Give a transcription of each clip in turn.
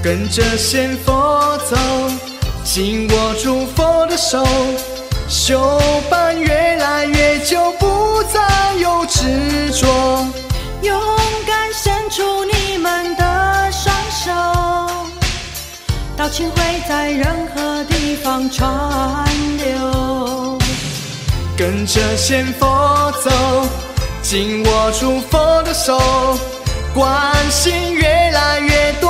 跟着仙佛走，紧握住佛的手，修伴越来越久，不再有执着。勇敢伸出你们的双手，道情会在任何地方传流。跟着仙佛走，紧握住佛的手，关心越来越多，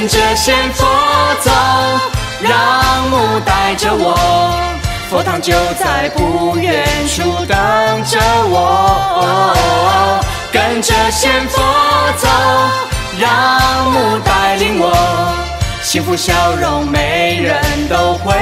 跟着先佛走，让母带着我，佛堂就在不远处等着我。跟着先佛走，让母带领我，幸福笑容每人都会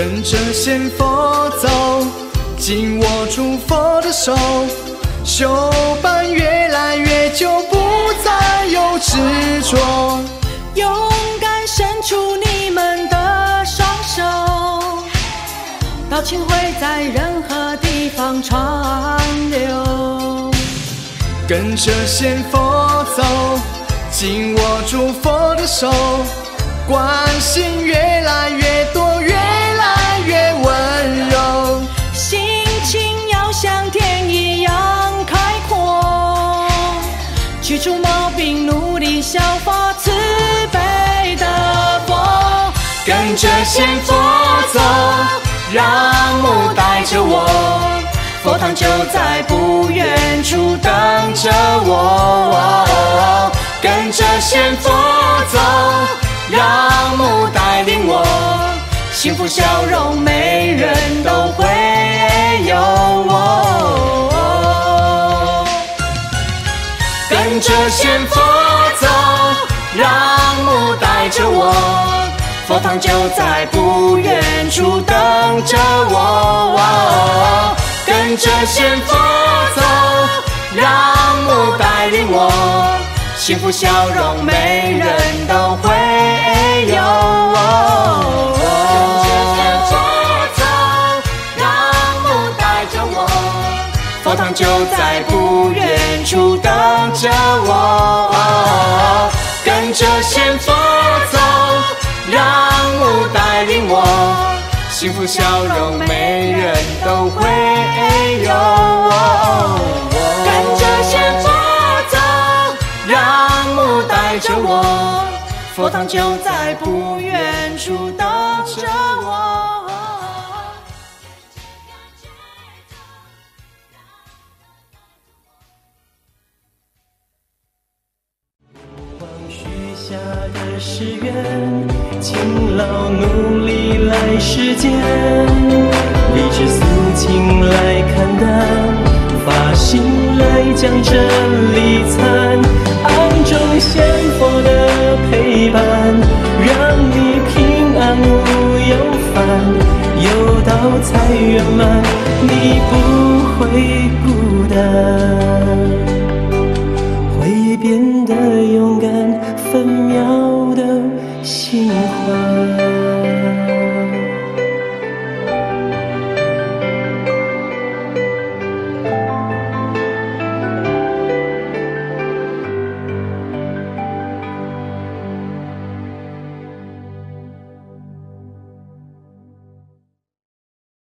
跟着仙佛走，紧握住佛的手，修伴越来越久，不再有执着。勇敢伸出你们的双手，道情会在任何地方传流。跟着仙佛走，紧握住佛的手，关心越来越去除毛病，努力效法慈悲的佛。跟着仙佛走，让木带着我，佛堂就在不远处等着我。跟着仙佛走，让木带领我，幸福笑容每人都会跟着仙佛走，让母带着我。佛堂就在不远处等着我，跟着先佛走，让母带领我，幸福笑容每人都会有。佛堂就在不远处等着我，跟着仙佛走。让母带领我，幸福笑容每人都会有。跟着仙佛走，让母带着我，佛堂就在不远处等着下的誓愿，勤劳努力来实践，理智肃情来看淡，发心来将真理参，暗中仙佛的陪伴，让你平安无忧烦，有道才圆满，你不会孤单。